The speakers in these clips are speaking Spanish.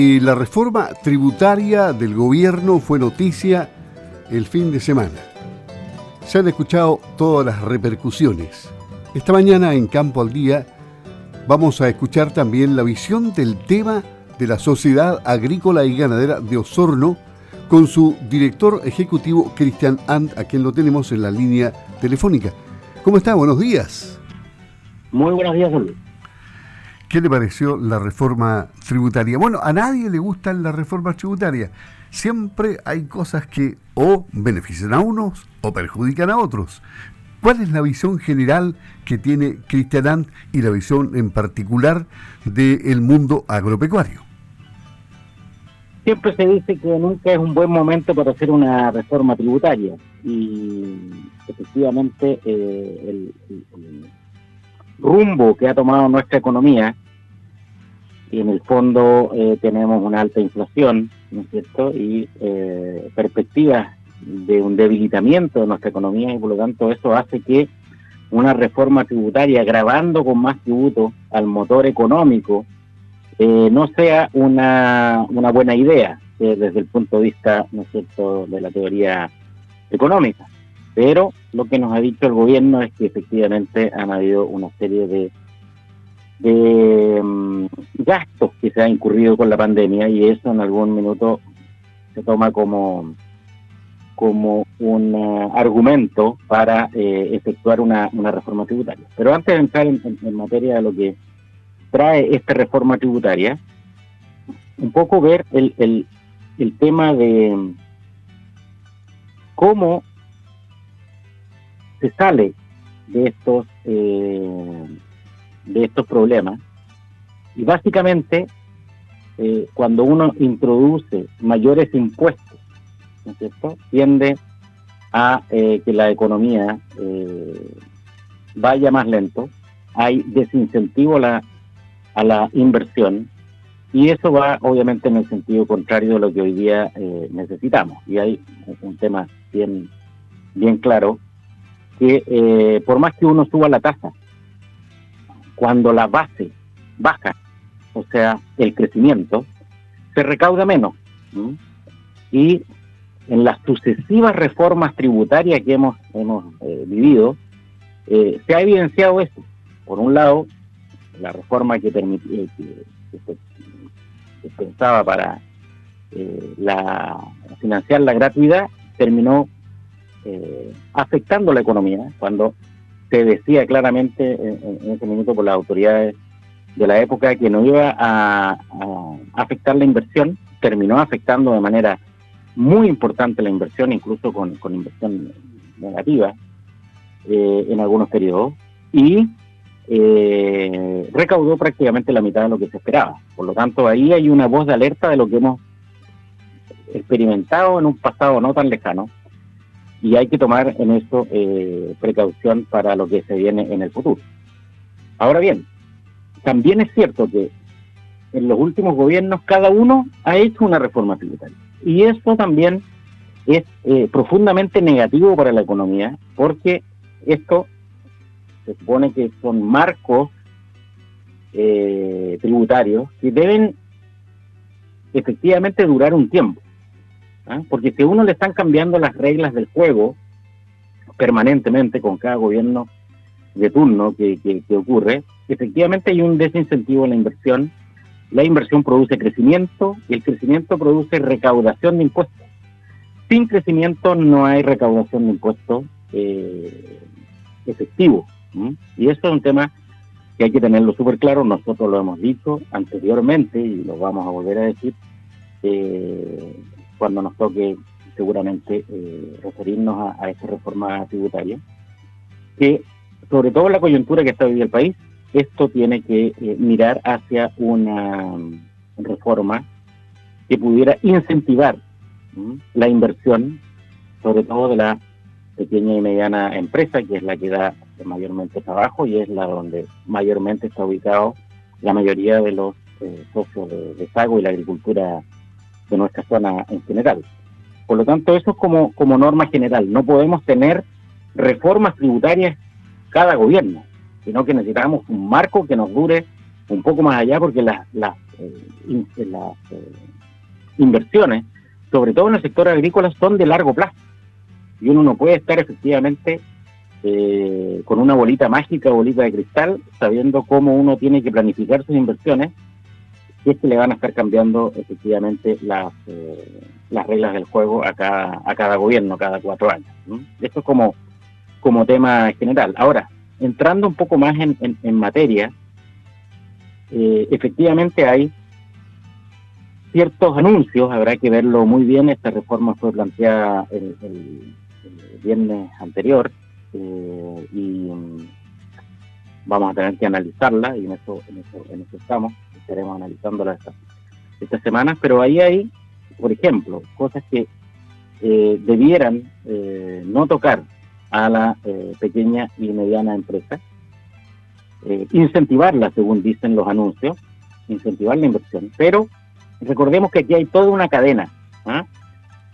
Y la reforma tributaria del gobierno fue noticia el fin de semana. Se han escuchado todas las repercusiones. Esta mañana en Campo al Día vamos a escuchar también la visión del tema de la Sociedad Agrícola y Ganadera de Osorno con su director ejecutivo Cristian Ant, a quien lo tenemos en la línea telefónica. ¿Cómo está? Buenos días. Muy buenos días, ¿Qué le pareció la reforma tributaria? Bueno, a nadie le gustan las reformas tributarias. Siempre hay cosas que o benefician a unos o perjudican a otros. ¿Cuál es la visión general que tiene Cristian Ant y la visión en particular del mundo agropecuario? Siempre se dice que nunca es un buen momento para hacer una reforma tributaria y efectivamente eh, el, rumbo que ha tomado nuestra economía y en el fondo eh, tenemos una alta inflación, ¿no es cierto? Y eh, perspectivas de un debilitamiento de nuestra economía y por lo tanto eso hace que una reforma tributaria grabando con más tributo al motor económico eh, no sea una, una buena idea desde el punto de vista, ¿no es cierto?, de la teoría económica. Pero lo que nos ha dicho el gobierno es que efectivamente han habido una serie de, mm, gastos que se han incurrido con la pandemia y eso en algún minuto se toma como, como un eh, argumento para eh, efectuar una, reforma tributaria. Pero antes de entrar en, materia de lo que trae esta reforma tributaria, un poco ver el, el, el tema de cómo se sale de estos eh, de estos problemas. Y básicamente eh, cuando uno introduce mayores impuestos ¿no es cierto? tiende a eh, que la economía vaya más lento. Hay desincentivo a la, a la inversión. Y eso va obviamente en el sentido contrario de lo que hoy día necesitamos. Y hay un tema bien bien claro que eh, por más que uno suba la tasa, cuando la base baja, o sea, el crecimiento, se recauda menos. Y en las sucesivas reformas tributarias que hemos, hemos eh, vivido, eh, se ha evidenciado esto. Por un lado, la reforma que, que, pensaba para la, financiar la gratuidad terminó eh, afectando la economía, cuando se decía claramente en, ese minuto por las autoridades de la época que no iba a, afectar la inversión, terminó afectando de manera muy importante la inversión, incluso con, inversión negativa eh, en algunos periodos, y eh, recaudó prácticamente la mitad de lo que se esperaba. Por lo tanto, ahí hay una voz de alerta de lo que hemos experimentado en un pasado no tan lejano, y hay que tomar en eso eh, precaución para lo que se viene en el futuro. Ahora bien, también es cierto que en los últimos gobiernos cada uno ha hecho una reforma tributaria y eso también es eh, profundamente negativo para la economía porque esto se supone que son marcos eh, tributarios que deben efectivamente durar un tiempo. ¿Ah? Porque si a uno le están cambiando las reglas del juego permanentemente con cada gobierno de turno que, ocurre, efectivamente hay un desincentivo en la inversión. La inversión produce crecimiento y el crecimiento produce recaudación de impuestos. Sin crecimiento no hay recaudación de impuestos eh, efectivo. Y eso es un tema que hay que tenerlo súper claro. Nosotros lo hemos dicho anteriormente y lo vamos a volver a decir. Eh, cuando nos toque seguramente eh, referirnos a, esta reforma tributaria, que sobre todo la coyuntura que está viviendo el país, esto tiene que eh, mirar hacia una reforma que pudiera incentivar la inversión, sobre todo de la pequeña y mediana empresa, que es la que da mayormente trabajo y es la donde mayormente está ubicado la mayoría de los eh, socios de, de Sago y la agricultura de nuestra zona en general. Por lo tanto, eso es como, como norma general. No podemos tener reformas tributarias cada gobierno, sino que necesitamos un marco que nos dure un poco más allá porque las, las, las inversiones, sobre todo en el sector agrícola, son de largo plazo. Y uno no puede estar efectivamente eh, con una bolita mágica, bolita de cristal, sabiendo cómo uno tiene que planificar sus inversiones, si es que le van a estar cambiando efectivamente las, eh, las reglas del juego a cada, a cada gobierno, cada cuatro años. Esto es como, como tema general. Ahora, entrando un poco más en, en, materia, eh, efectivamente hay ciertos anuncios, habrá que verlo muy bien, esta reforma fue planteada el, viernes anterior, eh, y mm, vamos a tener que analizarla y en eso, en eso, en eso estamos, estaremos analizándola esta, esta semana, pero ahí hay, por ejemplo, cosas que eh, debieran eh, no tocar a la pequeña y mediana empresa, incentivarla, según dicen los anuncios, incentivar la inversión, pero recordemos que aquí hay toda una cadena. ¿ah?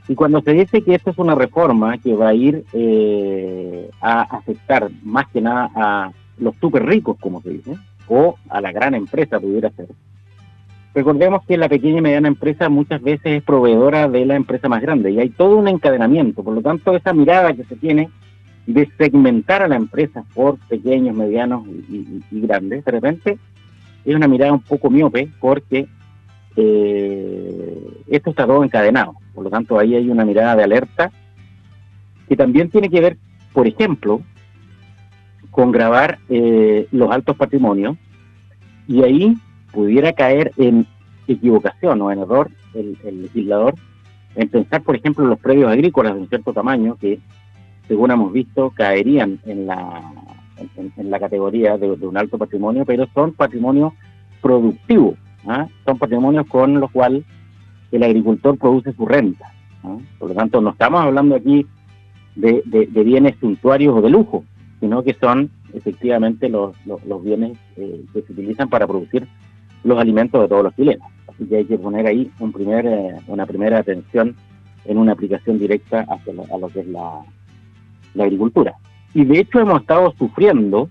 Y cuando se dice que esto es una reforma que va a ir eh, a afectar más que nada a los súper ricos, como se dice, o a la gran empresa, pudiera ser. Recordemos que la pequeña y mediana empresa muchas veces es proveedora de la empresa más grande y hay todo un encadenamiento. Por lo tanto, esa mirada que se tiene de segmentar a la empresa por pequeños, medianos y, grandes, de repente es una mirada un poco miope porque eh, esto está todo encadenado. Por lo tanto, ahí hay una mirada de alerta que también tiene que ver, por ejemplo, con grabar eh, los altos patrimonios y ahí pudiera caer en equivocación o en error el, legislador en pensar, por ejemplo, los predios agrícolas de un cierto tamaño que, según hemos visto, caerían en la, en, la categoría de, de, un alto patrimonio, pero son patrimonio productivo, ¿ah? son patrimonios con los cuales el agricultor produce su renta. Por lo tanto, no estamos hablando aquí de, bienes suntuarios o de lujo, sino que son efectivamente los, bienes eh, que se utilizan para producir los alimentos de todos los chilenos. Así que hay que poner ahí un primer, eh, una primera atención en una aplicación directa hacia a lo que es la, agricultura. Y de hecho hemos estado sufriendo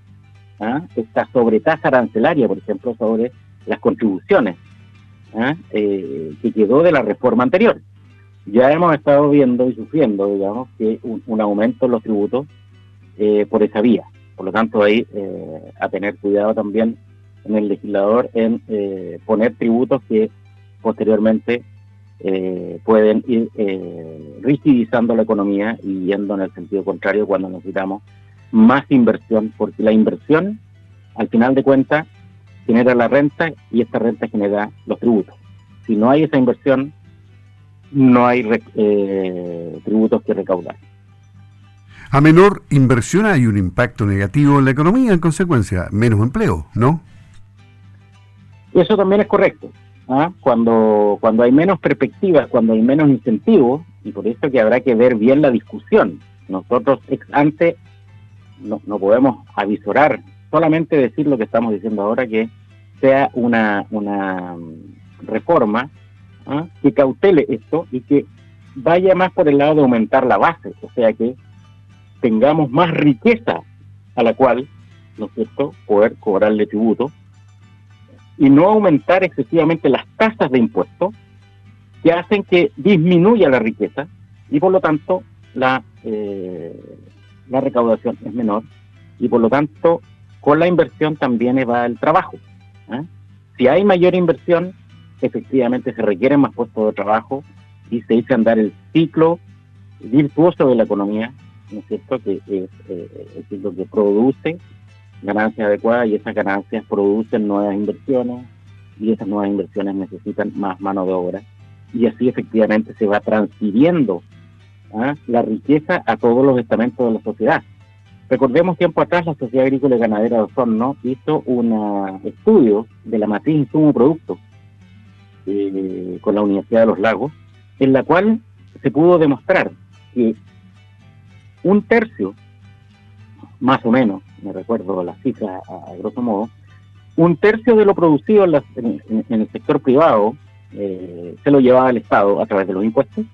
¿ah? esta sobretasa arancelaria, por ejemplo, sobre las contribuciones ¿ah? eh, que quedó de la reforma anterior. Ya hemos estado viendo y sufriendo, digamos, que un, aumento en los tributos eh, por esa vía. Por lo tanto, ahí eh, a tener cuidado también en el legislador en poner tributos que posteriormente pueden ir rigidizando la economía y yendo en el sentido contrario cuando necesitamos más inversión, porque la inversión, al final de cuentas, genera la renta y esta renta genera los tributos. Si no hay esa inversión, no hay eh, tributos que recaudar. A menor inversión hay un impacto negativo en la economía, en consecuencia, menos empleo, ¿no? Eso también es correcto. ¿ah? Cuando, cuando hay menos perspectivas, cuando hay menos incentivos, y por eso que habrá que ver bien la discusión. Nosotros ex ante no, no podemos avisorar solamente decir lo que estamos diciendo ahora, que sea una, una mm, reforma ¿ah? que cautele esto y que vaya más por el lado de aumentar la base, o sea que tengamos más riqueza a la cual, ¿no es cierto?, poder cobrarle tributo y no aumentar excesivamente las tasas de impuestos que hacen que disminuya la riqueza y por lo tanto la, eh, la recaudación es menor y por lo tanto con la inversión también va el trabajo. ¿eh? Si hay mayor inversión, efectivamente se requieren más puestos de trabajo y se dice andar el ciclo virtuoso de la economía, ¿no es cierto? Que es eh, que produce ganancias adecuadas y esas ganancias producen nuevas inversiones y esas nuevas inversiones necesitan más mano de obra y así efectivamente se va transfiriendo ¿ah? la riqueza a todos los estamentos de la sociedad. Recordemos tiempo atrás la Sociedad Agrícola y Ganadera de Osorno hizo un estudio de la matriz insumo-producto eh, con la Universidad de los Lagos, en la cual se pudo demostrar que un tercio, más o menos, me recuerdo la cifra a, grosso modo, un tercio de lo producido en, el sector privado eh, se lo llevaba el Estado a través de los impuestos,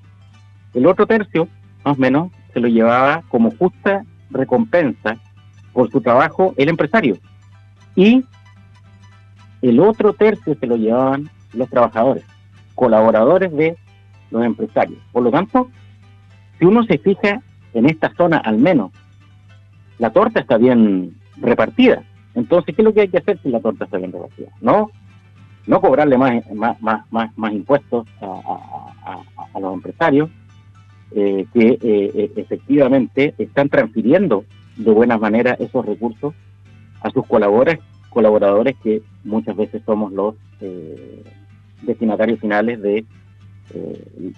el otro tercio, más o menos, se lo llevaba como justa recompensa por su trabajo el empresario. Y el otro tercio se lo llevaban los trabajadores, colaboradores de los empresarios. Por lo tanto, si uno se fija en esta zona al menos, la torta está bien repartida. Entonces, ¿qué es lo que hay que hacer si la torta está bien repartida? No, no cobrarle más, más, más, más, impuestos a, los empresarios eh, que eh, eh, efectivamente están transfiriendo de buena manera esos recursos a sus colaboradores, colaboradores que muchas veces somos los destinatarios finales de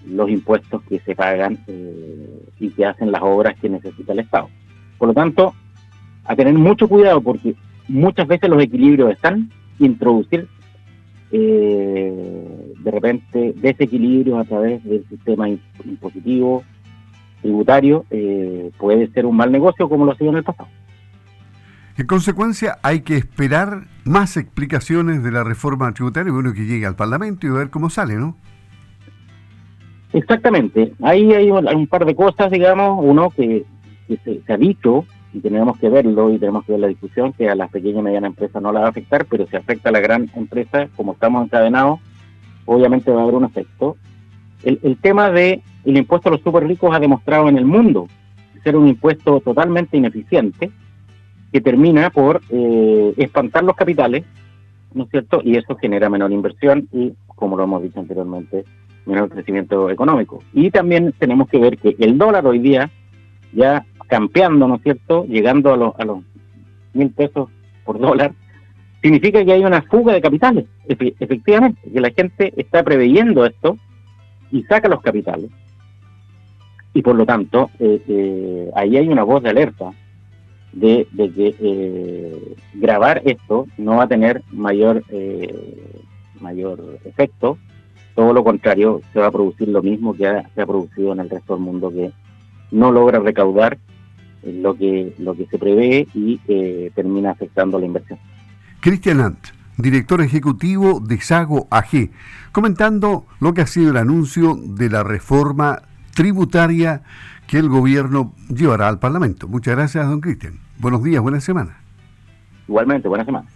los impuestos que se pagan y que hacen las obras que necesita el Estado. Por lo tanto, a tener mucho cuidado porque muchas veces los equilibrios están, introducir eh, de repente desequilibrios a través del sistema impositivo, tributario, eh, puede ser un mal negocio como lo ha sido en el pasado. En consecuencia, hay que esperar más explicaciones de la reforma tributaria, bueno, que llegue al Parlamento y ver cómo sale, ¿no? Exactamente. Ahí hay un, par de cosas, digamos, uno que, se, se, ha dicho y tenemos que verlo y tenemos que ver la discusión que a las pequeñas y medianas empresas no la va a afectar, pero si afecta a la gran empresa, como estamos encadenados, obviamente va a haber un efecto. El, el tema de el impuesto a los super ricos ha demostrado en el mundo ser un impuesto totalmente ineficiente que termina por eh, espantar los capitales, ¿no es cierto? Y eso genera menor inversión y, como lo hemos dicho anteriormente, menor crecimiento económico. Y también tenemos que ver que el dólar hoy día ya campeando, ¿no es cierto?, llegando a los, a los mil pesos por dólar, significa que hay una fuga de capitales, efectivamente, que la gente está preveyendo esto y saca los capitales. Y por lo tanto, eh, eh, ahí hay una voz de alerta de, que eh, grabar esto no va a tener mayor, mayor efecto, todo lo contrario, se va a producir lo mismo que se ha producido en el resto del mundo, que no logra recaudar lo que, lo que se prevé y eh, termina afectando la inversión. Cristian Ant, director ejecutivo de Sago AG, comentando lo que ha sido el anuncio de la reforma tributaria que el gobierno llevará al Parlamento. Muchas gracias, don Cristian. Buenos días, buena semana. Igualmente, buena semana.